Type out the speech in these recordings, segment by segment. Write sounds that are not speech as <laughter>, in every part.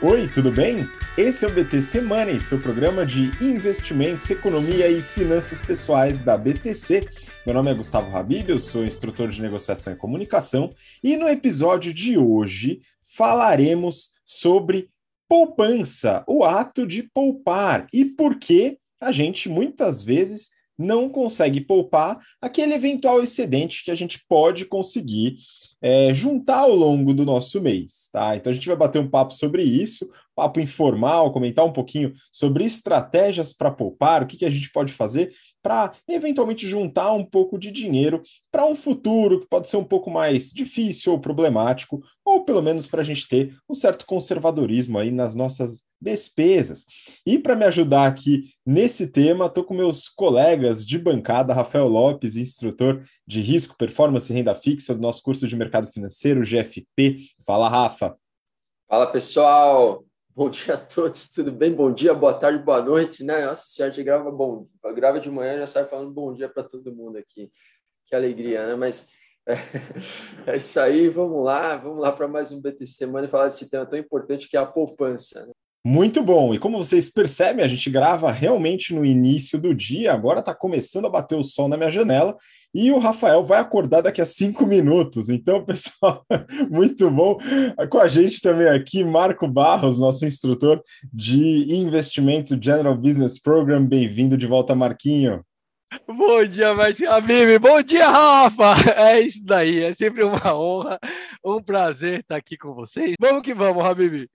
Oi, tudo bem? Esse é o BTC Money, seu programa de investimentos, economia e finanças pessoais da BTC. Meu nome é Gustavo Habib, eu sou instrutor de negociação e comunicação e no episódio de hoje falaremos sobre poupança, o ato de poupar e por que a gente muitas vezes não consegue poupar aquele eventual excedente que a gente pode conseguir é, juntar ao longo do nosso mês, tá? Então a gente vai bater um papo sobre isso, papo informal, comentar um pouquinho sobre estratégias para poupar, o que, que a gente pode fazer para eventualmente juntar um pouco de dinheiro para um futuro que pode ser um pouco mais difícil ou problemático, ou pelo menos para a gente ter um certo conservadorismo aí nas nossas despesas. E para me ajudar aqui nesse tema, estou com meus colegas de bancada, Rafael Lopes, instrutor de risco, performance e renda fixa do nosso curso de mercado financeiro, GFP. Fala, Rafa. Fala, pessoal. Bom dia a todos, tudo bem? Bom dia, boa tarde, boa noite, né? Nossa senhora, a gente grava bom, grava de manhã já sai falando bom dia para todo mundo aqui. Que alegria, né? Mas é, <laughs> é isso aí, vamos lá, vamos lá para mais um BT Semana e falar desse tema tão importante que é a poupança. Né? Muito bom. E como vocês percebem, a gente grava realmente no início do dia. Agora está começando a bater o sol na minha janela e o Rafael vai acordar daqui a cinco minutos. Então, <laughs> pessoal, muito bom. Com a gente também aqui, Marco Barros, nosso instrutor de investimento General Business Program. Bem-vindo de volta, Marquinho. Bom dia, Marcinho Habib. Bom dia, Rafa. <laughs> É isso daí. É sempre uma honra, um prazer estar aqui com vocês. Vamos que vamos, Habib.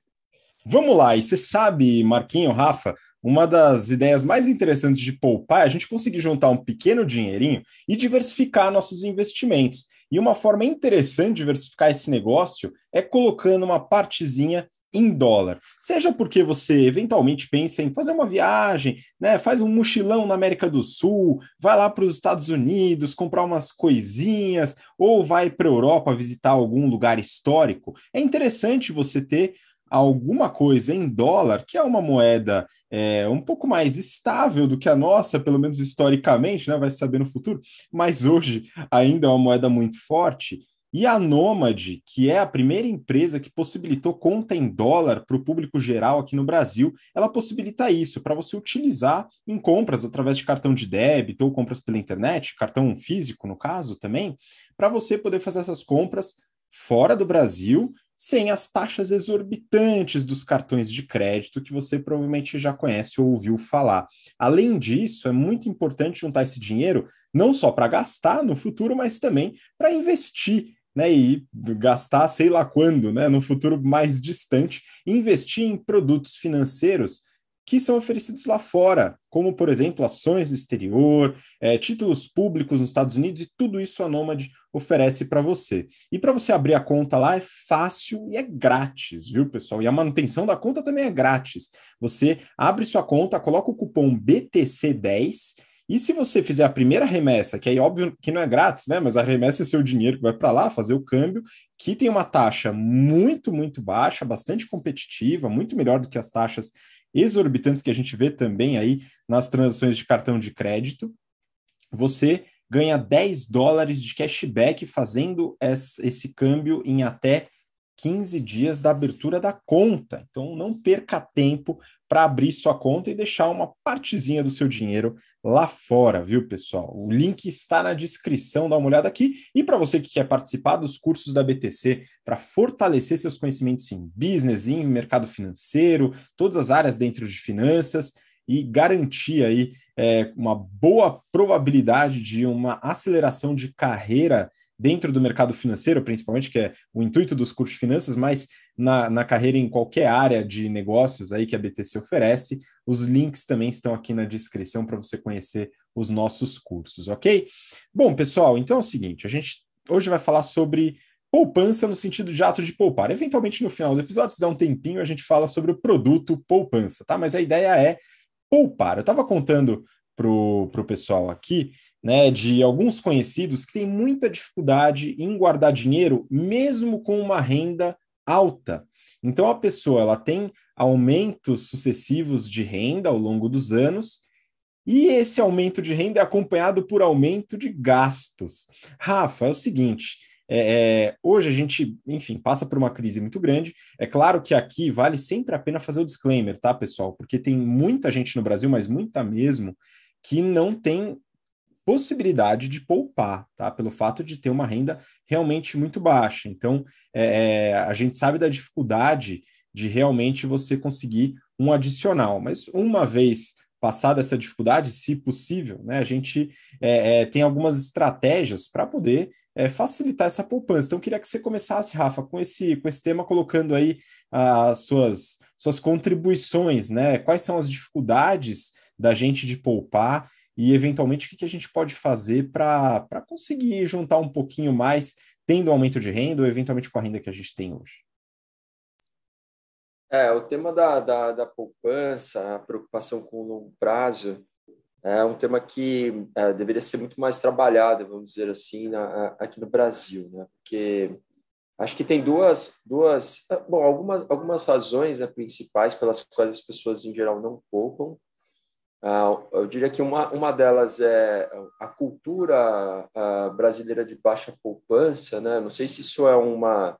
Vamos lá, e você sabe, Marquinho, Rafa, uma das ideias mais interessantes de poupar é a gente conseguir juntar um pequeno dinheirinho e diversificar nossos investimentos. E uma forma interessante de diversificar esse negócio é colocando uma partezinha em dólar. Seja porque você eventualmente pensa em fazer uma viagem, né, faz um mochilão na América do Sul, vai lá para os Estados Unidos comprar umas coisinhas, ou vai para a Europa visitar algum lugar histórico. É interessante você ter alguma coisa em dólar, que é uma moeda é, um pouco mais estável do que a nossa, pelo menos historicamente, né? vai saber no futuro, mas hoje ainda é uma moeda muito forte. E a Nomad, que é a primeira empresa que possibilitou conta em dólar para o público geral aqui no Brasil, ela possibilita isso para você utilizar em compras através de cartão de débito ou compras pela internet, cartão físico no caso também, para você poder fazer essas compras fora do Brasil sem as taxas exorbitantes dos cartões de crédito que você provavelmente já conhece ou ouviu falar. Além disso, é muito importante juntar esse dinheiro não só para gastar no futuro, mas também para investir. Né, e gastar sei lá quando, né, no futuro mais distante, investir em produtos financeiros que são oferecidos lá fora, como, por exemplo, ações no exterior, é, títulos públicos nos Estados Unidos, e tudo isso a Nomad oferece para você. E para você abrir a conta lá é fácil e é grátis, viu, pessoal? E a manutenção da conta também é grátis. Você abre sua conta, coloca o cupom BTC10 e se você fizer a primeira remessa, que aí óbvio que não é grátis, né? Mas a remessa é seu dinheiro que vai para lá fazer o câmbio, que tem uma taxa muito, muito baixa, bastante competitiva, muito melhor do que as taxas exorbitantes que a gente vê também aí nas transações de cartão de crédito. Você ganha 10 dólares de cashback fazendo esse câmbio em até 15 dias da abertura da conta. Então não perca tempo para abrir sua conta e deixar uma partezinha do seu dinheiro lá fora, viu, pessoal? O link está na descrição, dá uma olhada aqui. E para você que quer participar dos cursos da BTC para fortalecer seus conhecimentos em business, em mercado financeiro, todas as áreas dentro de finanças e garantir aí é, uma boa probabilidade de uma aceleração de carreira dentro do mercado financeiro, principalmente, que é o intuito dos cursos de finanças, mas na, na carreira em qualquer área de negócios aí que a BTC oferece. Os links também estão aqui na descrição para você conhecer os nossos cursos, ok? Bom, pessoal, então é o seguinte: a gente hoje vai falar sobre poupança no sentido de ato de poupar. Eventualmente, no final do episódio, se dá um tempinho, a gente fala sobre o produto poupança, tá? Mas a ideia é poupar. Eu estava contando para o pessoal aqui né, de alguns conhecidos que têm muita dificuldade em guardar dinheiro, mesmo com uma renda alta. Então a pessoa ela tem aumentos sucessivos de renda ao longo dos anos, e esse aumento de renda é acompanhado por aumento de gastos. Rafa, é o seguinte: é, é, hoje a gente, enfim, passa por uma crise muito grande. É claro que aqui vale sempre a pena fazer o disclaimer, tá, pessoal? Porque tem muita gente no Brasil, mas muita mesmo, que não tem possibilidade de poupar, tá? Pelo fato de ter uma renda realmente muito baixa. Então, é, é, a gente sabe da dificuldade de realmente você conseguir um adicional. Mas uma vez passada essa dificuldade, se possível, né, a gente é, é, tem algumas estratégias para poder é, facilitar essa poupança. Então, queria que você começasse, Rafa, com esse, com esse tema, colocando aí as suas, suas contribuições, né? Quais são as dificuldades da gente de poupar e, eventualmente, o que, que a gente pode fazer para conseguir juntar um pouquinho mais, tendo aumento de renda ou, eventualmente, com a renda que a gente tem hoje? É, o tema da, da, da poupança, a preocupação com o longo prazo, é um tema que é, deveria ser muito mais trabalhado, vamos dizer assim, na, aqui no Brasil, né? Porque acho que tem duas, duas, bom, algumas, algumas razões né, principais pelas quais as pessoas em geral não poupam. Uh, eu diria que uma, uma delas é a cultura uh, brasileira de baixa poupança, né? Não sei se isso é uma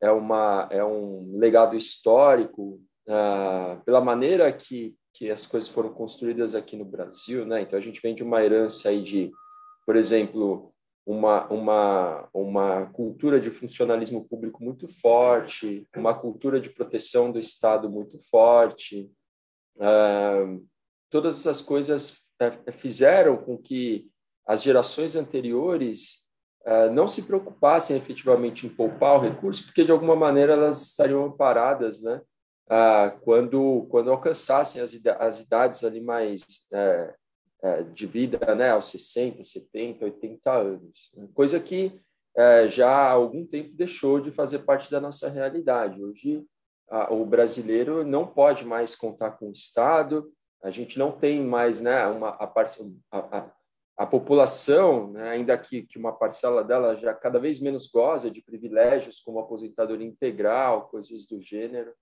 é uma é um legado histórico uh, pela maneira que que as coisas foram construídas aqui no Brasil, né? Então a gente vem de uma herança aí de, por exemplo, uma, uma, uma cultura de funcionalismo público muito forte, uma cultura de proteção do Estado muito forte, uh, todas essas coisas é, fizeram com que as gerações anteriores uh, não se preocupassem efetivamente em poupar o recurso, porque de alguma maneira elas estariam amparadas, né? Uh, quando quando alcançassem as, as idades ali mais é, é, de vida, né, aos 60, 70, 80 anos, coisa que é, já há algum tempo deixou de fazer parte da nossa realidade. Hoje, o brasileiro não pode mais contar com o Estado, a gente não tem mais né, uma, a, a, a população, né, ainda que, que uma parcela dela já cada vez menos goza de privilégios como aposentadoria integral, coisas do gênero.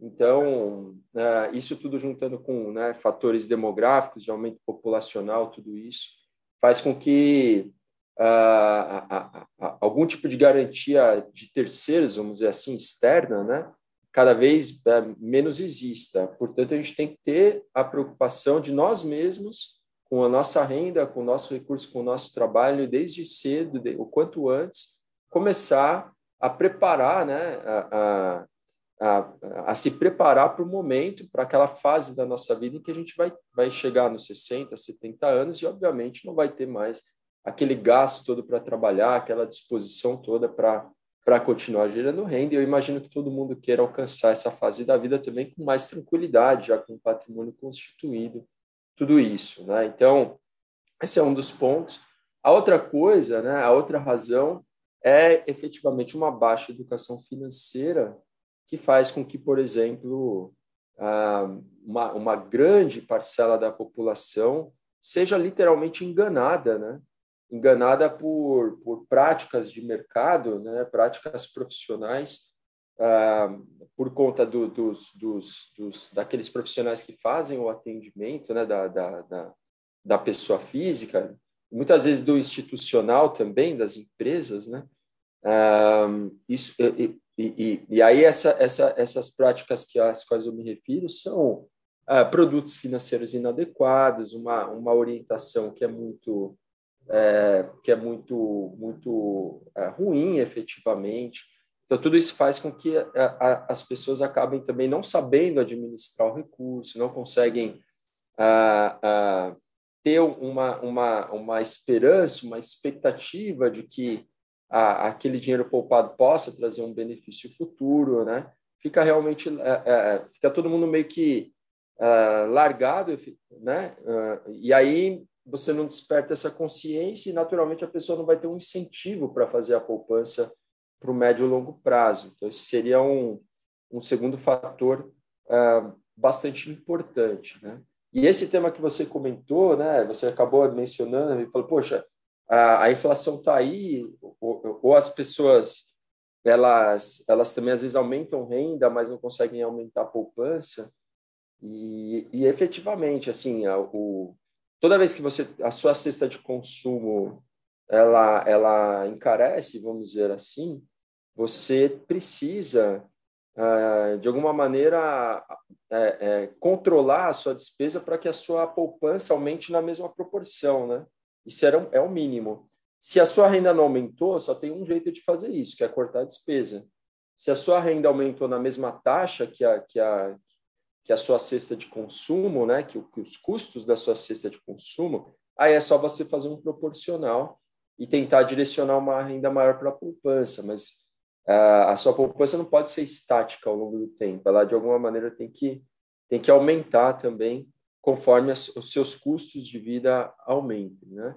Então, né, isso tudo juntando com né, fatores demográficos, de aumento populacional, tudo isso, faz com que uh, algum tipo de garantia de terceiros, vamos dizer assim, externa, né, cada vez é, menos exista. Portanto, a gente tem que ter a preocupação de nós mesmos, com a nossa renda, com o nosso recurso, com o nosso trabalho, desde cedo, o quanto antes, começar a preparar, né, a, a, a, a se preparar para o momento, para aquela fase da nossa vida em que a gente vai, vai chegar nos 60, 70 anos e, obviamente, não vai ter mais aquele gasto todo para trabalhar, aquela disposição toda para para continuar gerando renda. E eu imagino que todo mundo queira alcançar essa fase da vida também com mais tranquilidade, já com o patrimônio constituído, tudo isso. Né? Então, esse é um dos pontos. A outra coisa, né, a outra razão é efetivamente uma baixa educação financeira que faz com que, por exemplo, uma, uma grande parcela da população seja literalmente enganada, né? Enganada por, por práticas de mercado, né, práticas profissionais, ah, por conta do, dos, dos, dos, daqueles profissionais que fazem o atendimento né, da, da, da, da pessoa física, muitas vezes do institucional também, das empresas, né? Ah, isso, e, e, e, aí essa, essa, essas práticas que às quais eu me refiro são ah, produtos financeiros inadequados, uma, uma orientação que é muito é, que é muito, muito é, ruim efetivamente. Então, tudo isso faz com que a, a, as pessoas acabem também não sabendo administrar o recurso, não conseguem a, ter uma, uma, uma esperança, uma expectativa de que aquele dinheiro poupado possa trazer um benefício futuro, né? Fica realmente, é, é, fica todo mundo meio que é, largado, né? e aí você não desperta essa consciência e, naturalmente, a pessoa não vai ter um incentivo para fazer a poupança para o médio e longo prazo. Então, esse seria um, um segundo fator uh, bastante importante. Né? E esse tema que você comentou, né, você acabou mencionando, e falou, poxa, a, a inflação está aí, ou, ou, as pessoas elas, elas também às vezes aumentam renda, mas não conseguem aumentar a poupança. E, e efetivamente, assim, a, o, toda vez que você a sua cesta de consumo ela, ela encarece, vamos dizer assim, você precisa, uh, de alguma maneira, é, é, controlar a sua despesa para que a sua poupança aumente na mesma proporção, né? Isso era, é o mínimo. Se a sua renda não aumentou, só tem um jeito de fazer isso, que é cortar a despesa. Se a sua renda aumentou na mesma taxa que a, que a, que a sua cesta de consumo, né, que, que os custos da sua cesta de consumo, aí é só você fazer um proporcional e tentar direcionar uma renda maior para a poupança, mas uh, a sua poupança não pode ser estática ao longo do tempo, ela de alguma maneira tem que, tem que aumentar também conforme as, os seus custos de vida aumentem, né?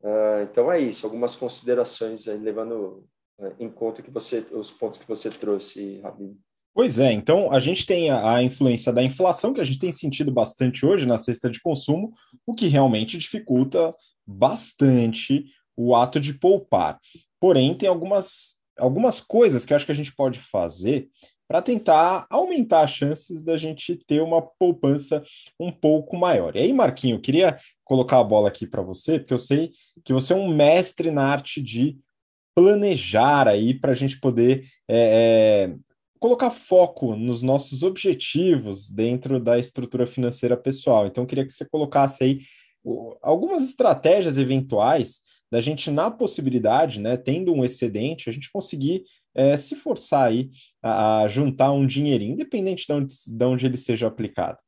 Uh, então é isso, algumas considerações aí, levando uh, em conta que você, os pontos que você trouxe, Rabino. Pois é, então a gente tem a, influência da inflação, que a gente tem sentido bastante hoje na cesta de consumo, o que realmente dificulta bastante o ato de poupar. Porém, tem algumas, algumas coisas que acho que a gente pode fazer para tentar aumentar as chances da gente ter uma poupança um pouco maior. E aí, Marquinho, eu queria colocar a bola aqui para você, porque eu sei que você é um mestre na arte de planejar aí para a gente poder é, é, colocar foco nos nossos objetivos dentro da estrutura financeira pessoal. Então, eu queria que você colocasse aí algumas estratégias eventuais da gente, na possibilidade, né, tendo um excedente, a gente conseguir é, se forçar aí a, a, juntar um dinheirinho, independente de onde, de onde ele seja aplicado.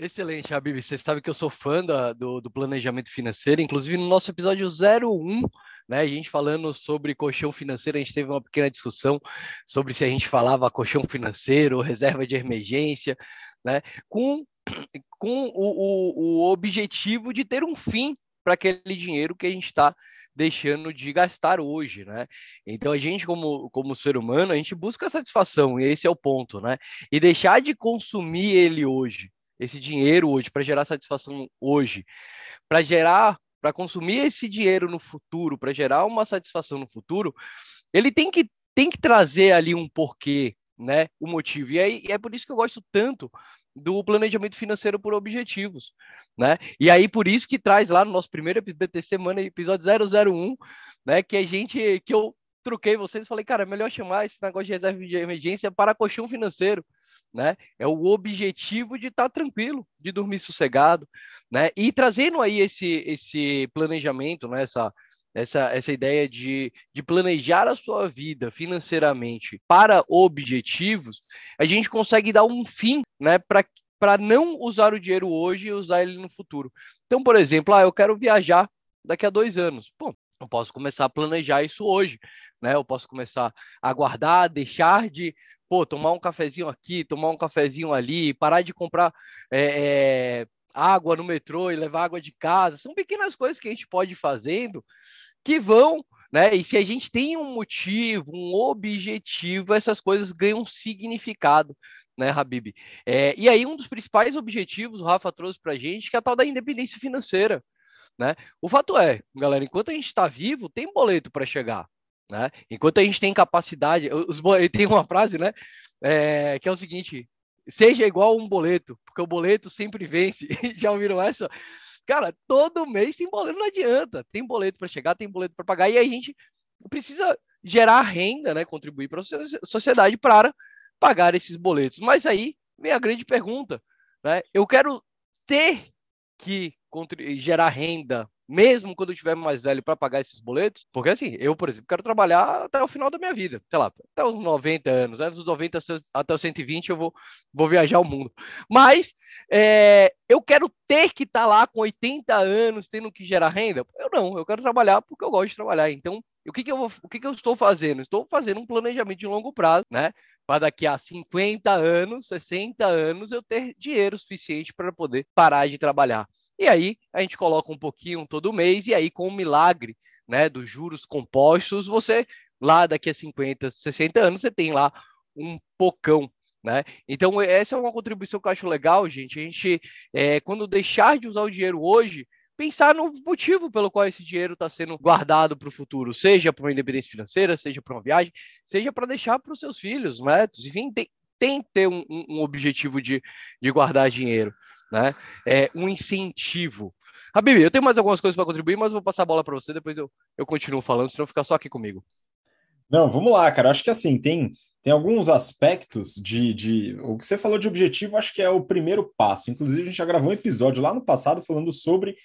Excelente, Habib. Você sabe que eu sou fã da, do, do, planejamento financeiro, inclusive no nosso episódio 01, né, a gente falando sobre colchão financeiro, a gente teve uma pequena discussão sobre se a gente falava colchão financeiro, reserva de emergência, né, com, com o, o, o objetivo de ter um fim para aquele dinheiro que a gente está deixando de gastar hoje, né? Então a gente como, como ser humano, a gente busca satisfação, e esse é o ponto, né? E deixar de consumir ele hoje, esse dinheiro hoje para gerar satisfação hoje, para gerar, para consumir esse dinheiro no futuro, para gerar uma satisfação no futuro, ele tem que tem que trazer ali um porquê, né? O motivo. E, aí, é por isso que eu gosto tanto do planejamento financeiro por objetivos, né? E aí por isso que traz lá no nosso primeiro BTC Semana, episódio 001, né, que a gente que eu troquei vocês, falei, cara, é melhor chamar esse negócio de reserva de emergência para colchão financeiro, né? É o objetivo de estar tá tranquilo, de dormir sossegado, né? E trazendo aí esse esse planejamento, né, essa essa, essa ideia de, de planejar a sua vida financeiramente para objetivos, a gente consegue dar um fim né, para não usar o dinheiro hoje e usar ele no futuro. Então, por exemplo, ah, eu quero viajar daqui a dois anos. Pô, eu posso começar a planejar isso hoje, né? Eu posso começar a guardar, deixar de pô, tomar um cafezinho aqui, tomar um cafezinho ali, parar de comprar é, é, água no metrô e levar água de casa. São pequenas coisas que a gente pode ir fazendo que vão, né? E se a gente tem um motivo, um objetivo, essas coisas ganham significado, né, Habib? É, e aí, um dos principais objetivos, o Rafa trouxe para a gente, que é a tal da independência financeira. Né? O fato é, galera, enquanto a gente está vivo, tem boleto para chegar. Né? Enquanto a gente tem capacidade, os, tem uma frase, né, é, que é o seguinte: seja igual um boleto, porque o boleto sempre vence. <laughs> Já ouviram essa? Cara, todo mês tem boleto, não adianta. Tem boleto para chegar, tem boleto para pagar, e a gente precisa gerar renda, né? Contribuir para a sociedade para pagar esses boletos. Mas aí vem a grande pergunta, né? Eu quero ter que gerar renda mesmo quando eu estiver mais velho para pagar esses boletos, porque assim, eu, por exemplo, quero trabalhar até o final da minha vida, sei lá, até os 90 anos, né? dos 90 até os 120 eu vou, vou viajar o mundo. Mas é, eu quero ter que estar tá lá com 80 anos tendo que gerar renda? Eu não, eu quero trabalhar porque eu gosto de trabalhar. Então, o que, que, eu, vou, o que, que eu estou fazendo? Estou fazendo um planejamento de longo prazo, né? Para daqui a 50 anos, 60 anos, eu ter dinheiro suficiente para poder parar de trabalhar. E aí a gente coloca um pouquinho todo mês, e aí com o milagre né, dos juros compostos, você lá daqui a 50, 60 anos, você tem lá um pocão. Né? Então, essa é uma contribuição que eu acho legal, gente. A gente, é, quando deixar de usar o dinheiro hoje, pensar no motivo pelo qual esse dinheiro está sendo guardado para o futuro, seja para uma independência financeira, seja para uma viagem, seja para deixar para os seus filhos, netos, enfim, tem, tem que ter um, um objetivo de, de guardar dinheiro né? É um incentivo, Habib, eu tenho mais algumas coisas para contribuir, mas vou passar a bola para você, depois eu, eu continuo falando, senão fica só aqui comigo. Não, vamos lá, cara. Acho que assim, tem, tem alguns aspectos de, de. O que você falou de objetivo, acho que é o primeiro passo. Inclusive, a gente já gravou um episódio lá no passado falando sobre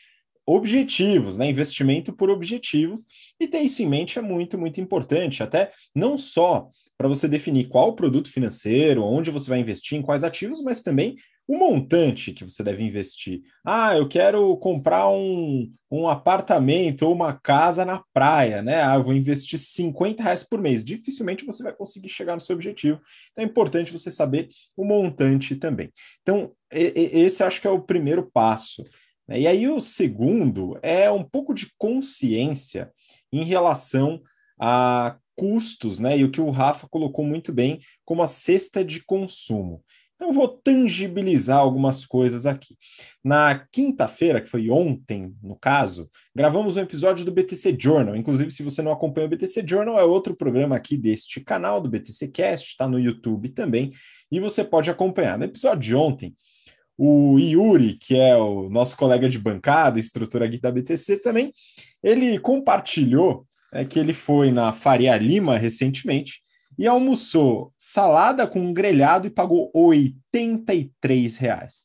objetivos, né? Investimento por objetivos, e ter isso em mente é muito, muito importante, até não só para você definir qual produto financeiro, onde você vai investir, em quais ativos, mas também o montante que você deve investir. Ah, eu quero comprar um, um apartamento ou uma casa na praia, né? Ah, eu vou investir 50 reais por mês. Dificilmente você vai conseguir chegar no seu objetivo. Então é importante você saber o montante também. Então, esse acho que é o primeiro passo. Né? E aí o segundo é um pouco de consciência em relação a custos, né? E o que o Rafa colocou muito bem como a cesta de consumo. Então, eu vou tangibilizar algumas coisas aqui. Na quinta-feira, que foi ontem, no caso, gravamos um episódio do BTC Journal. Inclusive, se você não acompanha o BTC Journal, é outro programa aqui deste canal, do BTC Cast, está no YouTube também, e você pode acompanhar. No episódio de ontem, o Yuri, que é o nosso colega de bancada, estrutura aqui da BTC também, ele compartilhou é, que ele foi na Faria Lima recentemente e almoçou salada com grelhado e pagou 83 reais.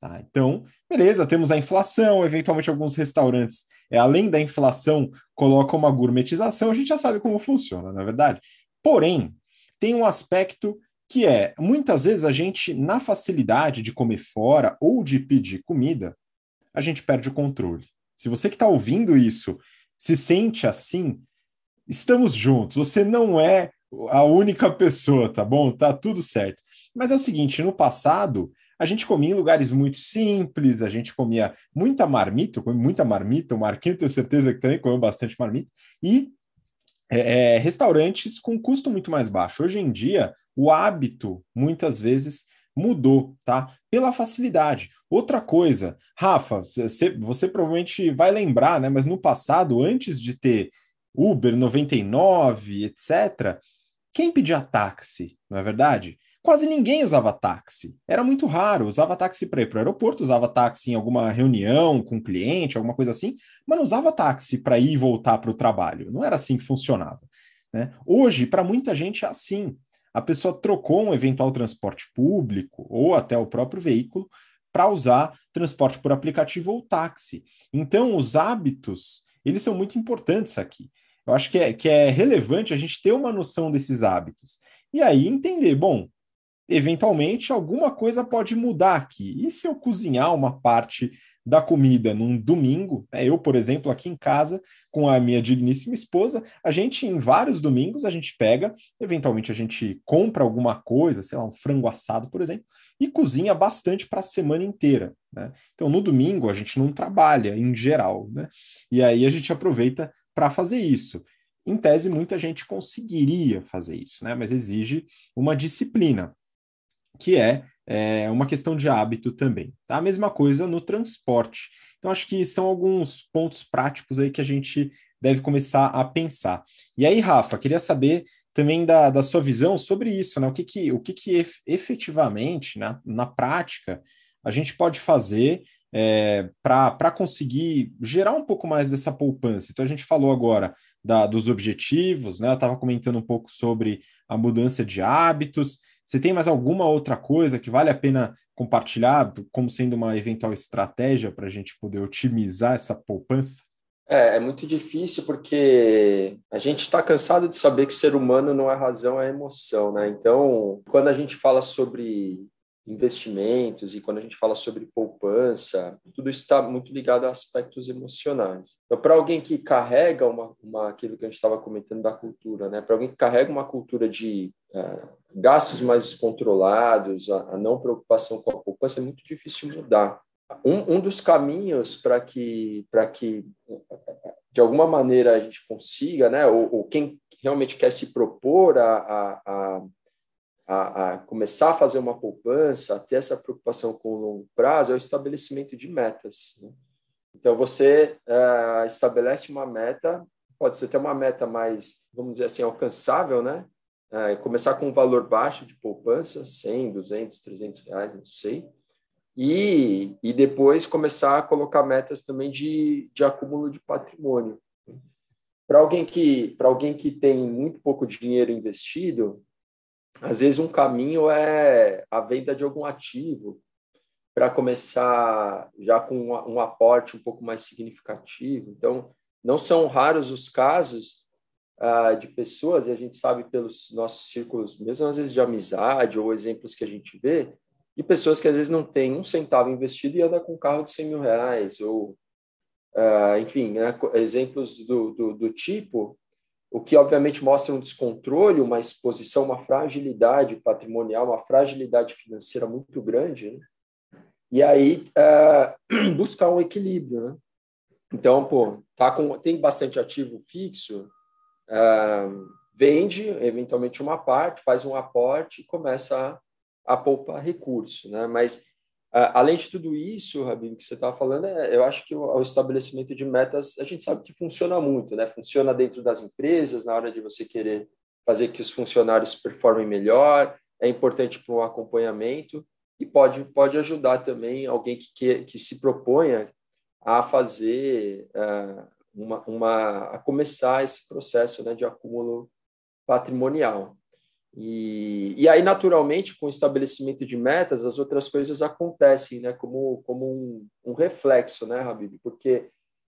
Tá, então, beleza, temos a inflação, eventualmente alguns restaurantes, é, além da inflação, colocam uma gourmetização, a gente já sabe como funciona, na é verdade. Porém, tem um aspecto que é, muitas vezes a gente, na facilidade de comer fora ou de pedir comida, a gente perde o controle. Se você que está ouvindo isso se sente assim, estamos juntos. Você não é a única pessoa, tá bom? Tá tudo certo. Mas é o seguinte, no passado, a gente comia em lugares muito simples, a gente comia muita marmita, comia muita marmita, o Marquinhos tenho certeza que também comeu bastante marmita, e é, é, restaurantes com custo muito mais baixo. Hoje em dia, o hábito, muitas vezes, mudou, tá? Pela facilidade. Outra coisa, Rafa, você, você provavelmente vai lembrar, né? Mas no passado, antes de ter Uber 99, etc., quem pedia táxi, não é verdade? Quase ninguém usava táxi. Era muito raro. Usava táxi para ir para o aeroporto, usava táxi em alguma reunião com um cliente, alguma coisa assim, mas não usava táxi para ir e voltar para o trabalho. Não era assim que funcionava. Né? Hoje, para muita gente, é assim. A pessoa trocou um eventual transporte público ou até o próprio veículo para usar transporte por aplicativo ou táxi. Então, os hábitos, eles são muito importantes aqui. Eu acho que é, que é relevante a gente ter uma noção desses hábitos. E aí entender, bom, eventualmente alguma coisa pode mudar aqui. E se eu cozinhar uma parte da comida num domingo, né? eu, por exemplo, aqui em casa, com a minha digníssima esposa, a gente, em vários domingos, a gente pega, eventualmente a gente compra alguma coisa, sei lá, um frango assado, por exemplo, e cozinha bastante para a semana inteira. Né? Então, no domingo, a gente não trabalha, em geral, né? E aí a gente aproveita para fazer isso. Em tese, muita gente conseguiria fazer isso, né? mas exige uma disciplina, que é, é uma questão de hábito também. Tá? A mesma coisa no transporte. Então, acho que são alguns pontos práticos aí que a gente deve começar a pensar. E aí, Rafa, queria saber também da, da sua visão sobre isso, né? O que, que, o que, que efetivamente, na, na prática, a gente pode fazer é, para conseguir gerar um pouco mais dessa poupança. Então, a gente falou agora da, dos objetivos, né? Eu estava comentando um pouco sobre a mudança de hábitos. Você tem mais alguma outra coisa que vale a pena compartilhar como sendo uma eventual estratégia para a gente poder otimizar essa poupança? É, é muito difícil porque a gente está cansado de saber que ser humano não é razão, é emoção, né? Então, quando a gente fala sobre investimentos e quando a gente fala sobre poupança, tudo isso está muito ligado a aspectos emocionais. Então, para alguém que carrega uma, uma, aquilo que a gente estava comentando da cultura, né? Para alguém que carrega uma cultura de uh, gastos mais controlados, a, a, não preocupação com a poupança, é muito difícil mudar. Um, um dos caminhos para que, para que de alguma maneira a gente consiga, né? Ou, ou quem realmente quer se propor a, a, a a, começar a fazer uma poupança, a ter essa preocupação com o longo prazo, é o estabelecimento de metas. Né? Então, você uh, estabelece uma meta, pode ser até uma meta mais, vamos dizer assim, alcançável, né? Uh, começar com um valor baixo de poupança, 100, 200, 300 reais, não sei. e, e depois começar a colocar metas também de, de acúmulo de patrimônio. Para alguém que para alguém que tem muito pouco dinheiro investido, às vezes um caminho é a venda de algum ativo para começar já com um aporte um pouco mais significativo. Então, não são raros os casos uh, de pessoas, e a gente sabe pelos nossos círculos, mesmo às vezes de amizade ou exemplos que a gente vê, de pessoas que às vezes não têm um centavo investido e anda com um carro de 100 mil reais, ou, uh, enfim, né, exemplos do, do, do tipo, o que obviamente mostra um descontrole, uma exposição, uma fragilidade patrimonial, uma fragilidade financeira muito grande, né? e aí uh, <clears throat> buscar um equilíbrio, né? Então, pô, tá com, tem bastante ativo fixo, uh, vende eventualmente uma parte, faz um aporte e começa a, a poupar recurso, né? Mas além de tudo isso, Rabino, que você estava falando, é, eu acho que o, o, estabelecimento de metas a gente sabe que funciona muito, né? Funciona dentro das empresas na hora de você querer fazer que os funcionários performem melhor, é importante para um acompanhamento e pode pode ajudar também alguém que que, que se proponha a fazer uh, uma, uma a começar esse processo né, de acúmulo patrimonial. E, e aí, naturalmente, com o estabelecimento de metas, as outras coisas acontecem, né, como, como um, um reflexo, né, Habib? Porque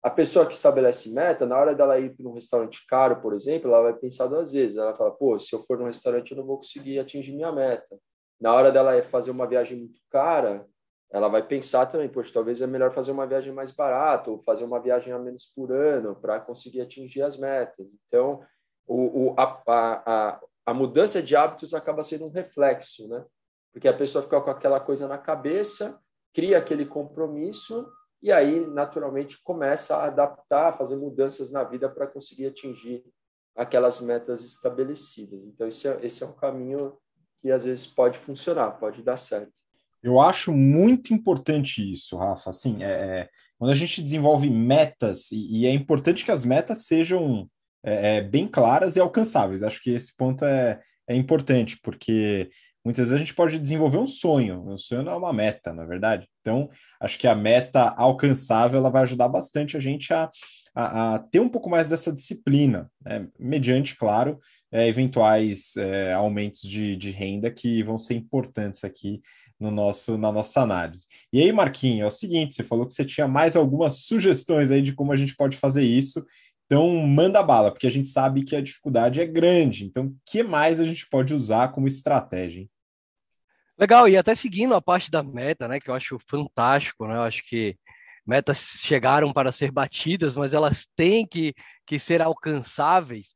a pessoa que estabelece meta, na hora dela ir para um restaurante caro, por exemplo, ela vai pensar duas vezes. Ela fala, pô, se eu for num restaurante, eu não vou conseguir atingir minha meta. Na hora dela fazer uma viagem muito cara, ela vai pensar também, poxa, talvez é melhor fazer uma viagem mais barata ou fazer uma viagem a menos por ano para conseguir atingir as metas. Então, o, o, a, a, a mudança de hábitos acaba sendo um reflexo, né? Porque a pessoa fica com aquela coisa na cabeça, cria aquele compromisso e aí, naturalmente, começa a adaptar, a fazer mudanças na vida para conseguir atingir aquelas metas estabelecidas. Então, esse é, esse é um caminho que às vezes pode funcionar, pode dar certo. Eu acho muito importante isso, Rafa. Assim, é, é, quando a gente desenvolve metas, e, e, é importante que as metas sejam é, é, bem claras e alcançáveis. Acho que esse ponto é, é importante, porque muitas vezes a gente pode desenvolver um sonho. Um sonho não é uma meta, na é verdade. Então, acho que a meta alcançável ela vai ajudar bastante a gente a, a, a ter um pouco mais dessa disciplina, né? mediante, claro, é, eventuais é, aumentos de, de renda que vão ser importantes aqui no nosso, na nossa análise. E aí, Marquinhos, é o seguinte: você falou que você tinha mais algumas sugestões aí de como a gente pode fazer isso. Então, manda bala, porque a gente sabe que a dificuldade é grande. Então, o que mais a gente pode usar como estratégia? Hein? Legal, e até seguindo a parte da meta, né, que eu acho fantástico, né? Eu acho que metas chegaram para ser batidas, mas elas têm que, que ser alcançáveis.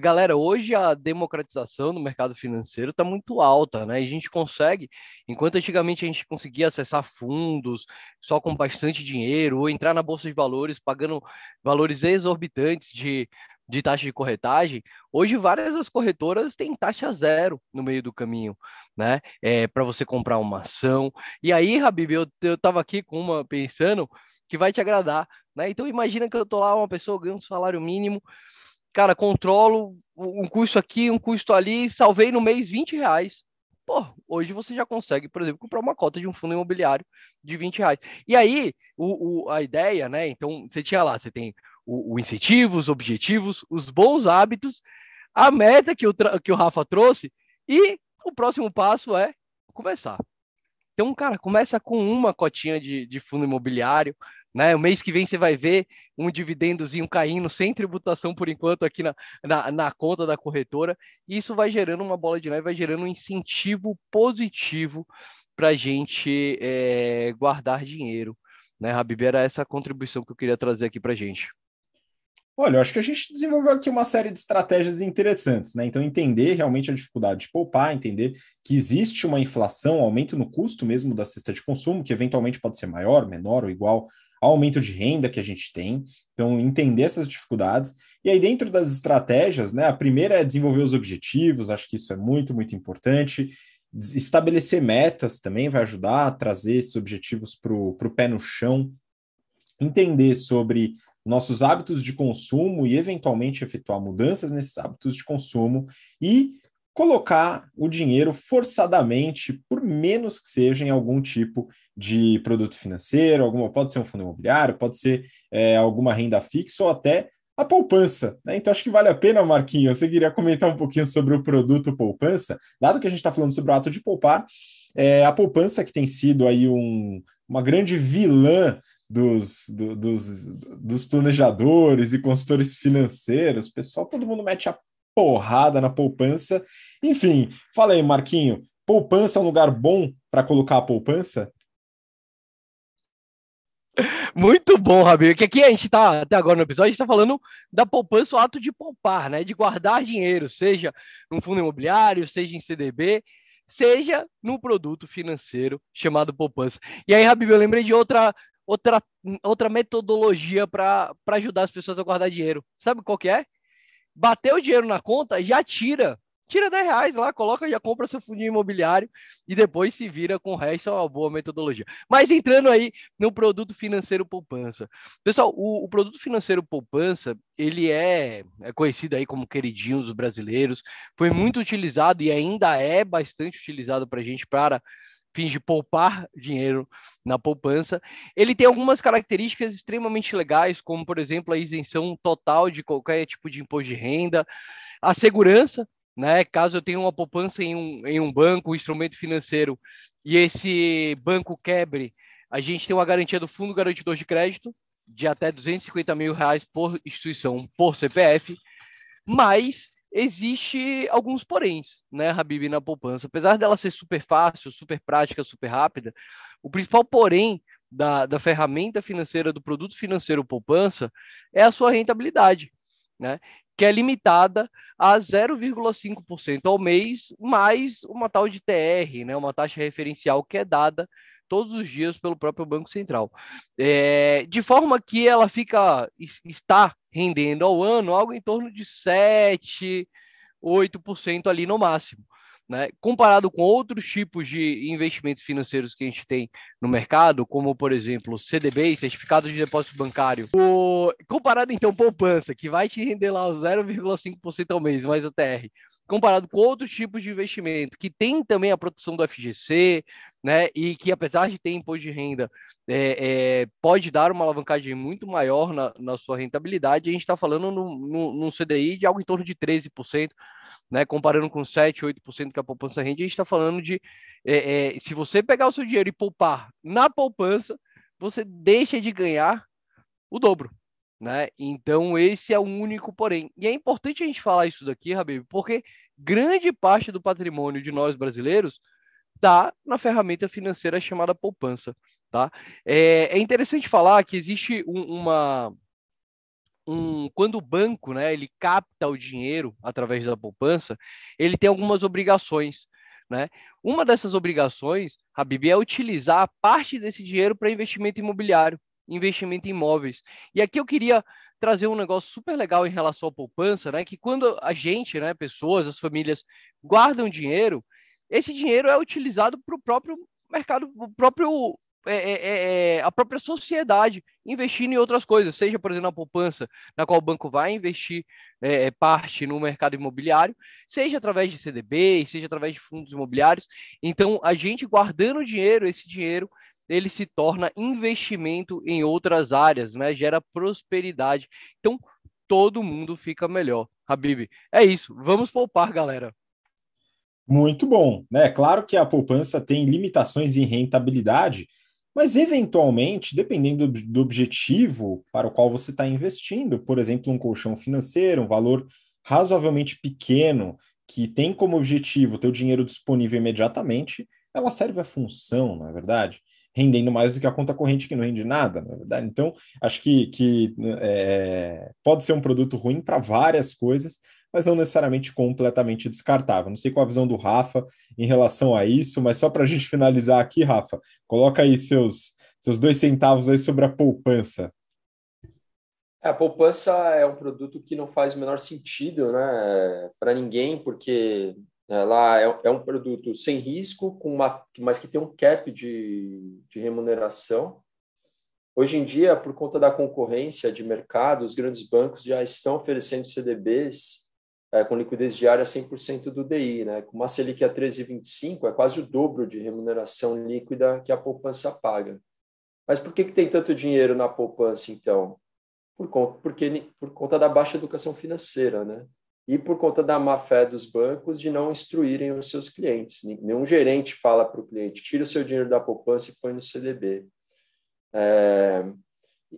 Galera, hoje a democratização no mercado financeiro está muito alta, né? E a gente consegue, enquanto antigamente a gente conseguia acessar fundos só com bastante dinheiro, ou entrar na bolsa de valores pagando valores exorbitantes de, de taxa de corretagem, hoje várias das corretoras têm taxa zero no meio do caminho, né? É, para você comprar uma ação. E aí, Habib, eu, eu tava aqui com uma pensando que vai te agradar, né? Então imagina que eu tô lá, uma pessoa ganhando salário mínimo cara, controlo um custo aqui, um custo ali, salvei no mês 20 reais. Pô, hoje você já consegue, por exemplo, comprar uma cota de um fundo imobiliário de 20 reais. E aí, o, o a ideia, né? Então, você tinha lá, você tem o, o incentivo, os objetivos, os bons hábitos, a meta que o, que o Rafa trouxe, e o próximo passo é começar. Então, cara, começa com uma cotinha de, de fundo imobiliário, né? O mês que vem você vai ver um dividendozinho caindo sem tributação por enquanto aqui na, na, na conta da corretora. E isso vai gerando uma bola de neve, vai gerando um incentivo positivo para a gente é, guardar dinheiro. Né, Habib, era essa contribuição que eu queria trazer aqui para a gente. Olha, eu acho que a gente desenvolveu aqui uma série de estratégias interessantes, né? Então, entender realmente a dificuldade de poupar, entender que existe uma inflação, um aumento no custo mesmo da cesta de consumo, que eventualmente pode ser maior, menor ou igual ao aumento de renda que a gente tem. Então, entender essas dificuldades. E aí, dentro das estratégias, né? A primeira é desenvolver os objetivos, acho que isso é muito, muito importante. Estabelecer metas também vai ajudar a trazer esses objetivos para o pé no chão. Entender sobre nossos hábitos de consumo e, eventualmente, efetuar mudanças nesses hábitos de consumo e colocar o dinheiro forçadamente, por menos que seja em algum tipo de produto financeiro, alguma pode ser um fundo imobiliário, pode ser é, alguma renda fixa ou até a poupança. Né? Então, acho que vale a pena, Marquinhos. Você queria comentar um pouquinho sobre o produto poupança, dado que a gente está falando sobre o ato de poupar, é, a poupança que tem sido aí um, uma grande vilã dos, do, dos, dos planejadores e consultores financeiros, pessoal, todo mundo mete a porrada na poupança. Enfim, fala aí, Marquinho, poupança é um lugar bom para colocar a poupança? Muito bom, Rabir. Que aqui a gente está até agora no episódio, a gente está falando da poupança, o ato de poupar, né? De guardar dinheiro, seja num fundo imobiliário, seja em CDB, seja num produto financeiro chamado poupança. E aí, Rabir, eu lembrei de outra outra, outra metodologia para ajudar as pessoas a guardar dinheiro. Sabe qual que é? Bateu o dinheiro na conta, já tira tira 10 reais lá, coloca, já compra seu fundinho imobiliário e depois se vira com o resto, é uma boa metodologia. Mas entrando aí no produto financeiro poupança. Pessoal, o, o produto financeiro poupança, ele é, é, conhecido aí como queridinho dos brasileiros, foi muito utilizado e ainda é bastante utilizado para a gente para fins de poupar <laughs> dinheiro na poupança. Ele tem algumas características extremamente legais, como, por exemplo, a isenção total de qualquer tipo de imposto de renda, a segurança né? Caso eu tenha uma poupança em um, em um banco, um instrumento financeiro, e esse banco quebre, a gente tem uma garantia do Fundo Garantidor de Crédito de até 250 mil reais por instituição, por CPF, mas existe alguns poréns, né, Habib, na poupança. Apesar dela ser super fácil, super prática, super rápida, o principal porém da, da ferramenta financeira, do produto financeiro poupança, é a sua rentabilidade. Né? que é limitada a 0,5% ao mês, mais uma tal de TR, né, uma taxa referencial que é dada todos os dias pelo próprio Banco Central. É, de forma que ela fica está rendendo ao ano algo em torno de 7, 8% ali no máximo. Né? Comparado com outros tipos de investimentos financeiros que a gente tem no mercado, como por exemplo CDB, certificado de depósito bancário, o... comparado então poupança, que vai te render lá 0,5% ao mês, mais a TR, comparado com outros tipos de investimento que tem também a proteção do FGC, né? E que apesar de ter imposto de renda, é, é, pode dar uma alavancagem muito maior na, na sua rentabilidade. A gente está falando num CDI de algo em torno de 13%, né? Comparando com 7, 8% que a poupança rende, a gente está falando de é, é, se você pegar o seu dinheiro e poupar na poupança, você deixa de ganhar o dobro. Né? Então, esse é o único porém. E é importante a gente falar isso daqui, Rabib, porque grande parte do patrimônio de nós brasileiros está na ferramenta financeira chamada poupança. Tá? É, é interessante falar que existe um, uma. Um, quando o banco né, ele capta o dinheiro através da poupança, ele tem algumas obrigações. Né? Uma dessas obrigações, Habib, é utilizar parte desse dinheiro para investimento imobiliário investimento em imóveis. E aqui eu queria trazer um negócio super legal em relação à poupança, né? Que quando a gente, né, pessoas, as famílias guardam dinheiro, esse dinheiro é utilizado para o próprio mercado, o próprio é, é, é, é, a própria sociedade investindo em outras coisas, seja, por exemplo, na poupança, na qual o banco vai investir é, é parte no mercado imobiliário, seja através de CDB, seja através de fundos imobiliários. Então, a gente guardando dinheiro, esse dinheiro ele se torna investimento em outras áreas, né? Gera prosperidade. Então, todo mundo fica melhor. Habib, é isso. Vamos poupar, galera. Muito bom, né? Claro que a poupança tem limitações em rentabilidade, mas eventualmente, dependendo do objetivo para o qual você está investindo, por exemplo, um colchão financeiro, um valor razoavelmente pequeno, que tem como objetivo ter o dinheiro disponível imediatamente, ela serve à função, não é verdade? Rendendo mais do que a conta corrente que não rende nada, na verdade. Então, acho que, que é, pode ser um produto ruim para várias coisas, mas não necessariamente completamente descartável. Não sei qual a visão do Rafa em relação a isso, mas só para a <laughs> gente finalizar aqui, Rafa, coloca aí seus, seus dois centavos aí sobre a poupança. É, a poupança é um produto que não faz o menor sentido né, para ninguém, porque ela é, é um produto sem risco, com uma, mas que tem um cap de, de remuneração. Hoje em dia, por conta da concorrência de mercado, os grandes bancos já estão oferecendo CDBs é, com liquidez diária 100% do DI, né? Com uma Selic a 13,25 é quase o dobro de remuneração líquida que a poupança paga. Mas por que, que tem tanto dinheiro na poupança, então? Por conta, porque, por conta da baixa educação financeira, né? E por conta da má fé dos bancos de não instruírem os seus clientes. Nenhum gerente fala para o cliente, tira o seu dinheiro da poupança e põe no CDB. É,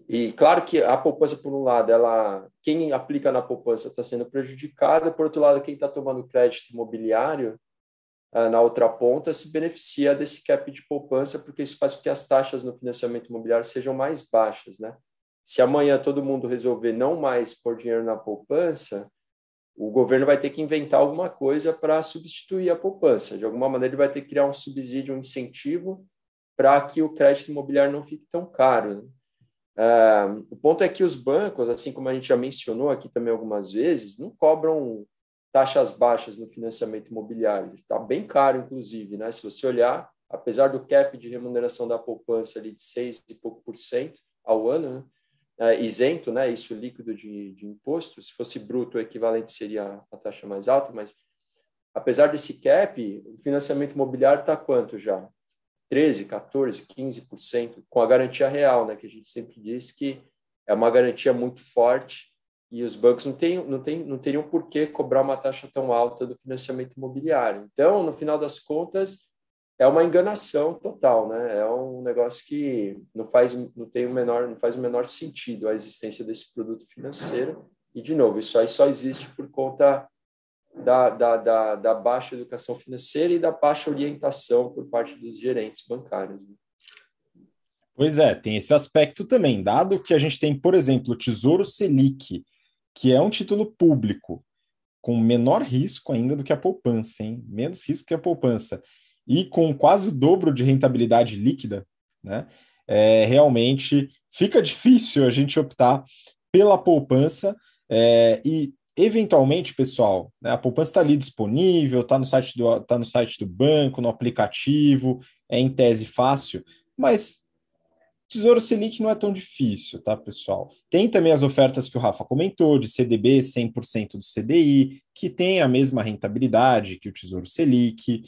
e claro que a poupança, por um lado, ela, quem aplica na poupança está sendo prejudicado, por outro lado, quem está tomando crédito imobiliário ah, na outra ponta se beneficia desse cap de poupança, porque isso faz com que as taxas no financiamento imobiliário sejam mais baixas, né? Se amanhã todo mundo resolver não mais pôr dinheiro na poupança, o governo vai ter que inventar alguma coisa para substituir a poupança. De alguma maneira, ele vai ter que criar um subsídio, um incentivo para que o crédito imobiliário não fique tão caro. Né? Uh, o ponto é que os bancos, assim como a gente já mencionou aqui também algumas vezes, não cobram taxas baixas no financiamento imobiliário. Está bem caro, inclusive, né? Se você olhar, apesar do cap de remuneração da poupança ali de 6 e pouco por cento ao ano, né? Uh, isento, né? Isso líquido de, de imposto. Se fosse bruto, o equivalente seria a taxa mais alta, mas apesar desse cap, o financiamento imobiliário está quanto já? 13, 14, 15%, com a garantia real, né, que a gente sempre diz que é uma garantia muito forte e os bancos não, têm, não, têm, não teriam por que cobrar uma taxa tão alta do financiamento imobiliário. Então, no final das contas, é uma enganação total, né? É um negócio que não faz, não tem o menor, não faz o menor sentido a existência desse produto financeiro. E de novo, isso aí só existe por conta da, da, da, da, baixa educação financeira e da baixa orientação por parte dos gerentes bancários. Né? Pois é, tem esse aspecto também. Dado que a gente tem, por exemplo, o Tesouro Selic, que é um título público, com menor risco ainda do que a poupança, hein? menos risco que a poupança, e com quase o dobro de rentabilidade líquida, né? É, realmente fica difícil a gente optar pela poupança. É, e eventualmente, pessoal, né, a poupança está ali disponível, está no, site do, tá no site do banco, no aplicativo, é em tese fácil, mas Tesouro Selic não é tão difícil, tá, pessoal? Tem também as ofertas que o Rafa comentou, de CDB 100% do CDI, que tem a mesma rentabilidade que o Tesouro Selic,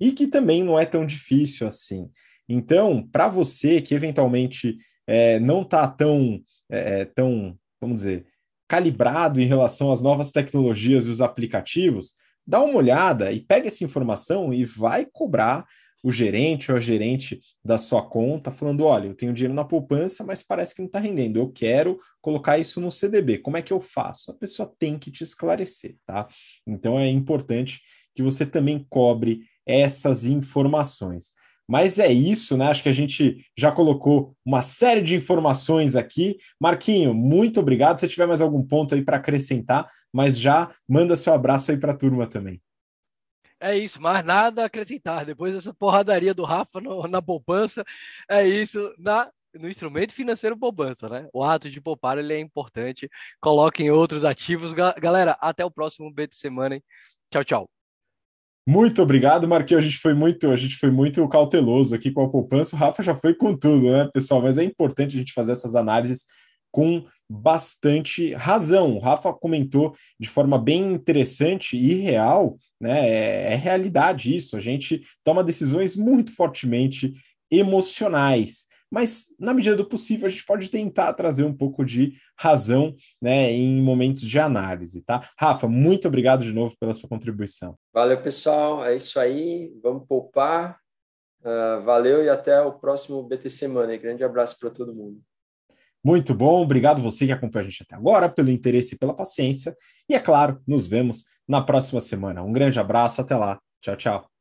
e que também não é tão difícil assim. Então, para você que eventualmente é, não está tão, é, é, tão, vamos dizer, calibrado em relação às novas tecnologias e os aplicativos, dá uma olhada e pega essa informação e vai cobrar o gerente ou a gerente da sua conta, falando: olha, eu tenho dinheiro na poupança, mas parece que não está rendendo. Eu quero colocar isso no CDB. Como é que eu faço? A pessoa tem que te esclarecer, tá? Então é importante que você também cobre essas informações. Mas é isso, né? Acho que a gente já colocou uma série de informações aqui. Marquinho, muito obrigado. Se tiver mais algum ponto aí para acrescentar, mas já manda seu abraço aí para a turma também. É isso, mais nada a acrescentar. Depois dessa porradaria do Rafa no, na poupança, é isso na, no instrumento financeiro poupança, né? O ato de poupar ele é importante. Coloquem outros ativos. Galera, até o próximo B de semana. Hein? Tchau, tchau. Muito obrigado, Marquinhos. A gente foi muito, a gente foi muito cauteloso aqui com a poupança. O Rafa já foi com tudo, né, pessoal? Mas é importante a gente fazer essas análises com bastante razão. O Rafa comentou de forma bem interessante e real, né? É, é realidade isso. A gente toma decisões muito fortemente emocionais mas na medida do possível a gente pode tentar trazer um pouco de razão né, em momentos de análise, tá? Rafa, muito obrigado de novo pela sua contribuição. Valeu, pessoal. É isso aí. Vamos poupar. Uh, valeu e até o próximo BT Semana. Grande abraço para todo mundo. Muito bom, obrigado você que acompanha a gente até agora, pelo interesse e pela paciência. E é claro, nos vemos na próxima semana. Um grande abraço, até lá. Tchau, tchau.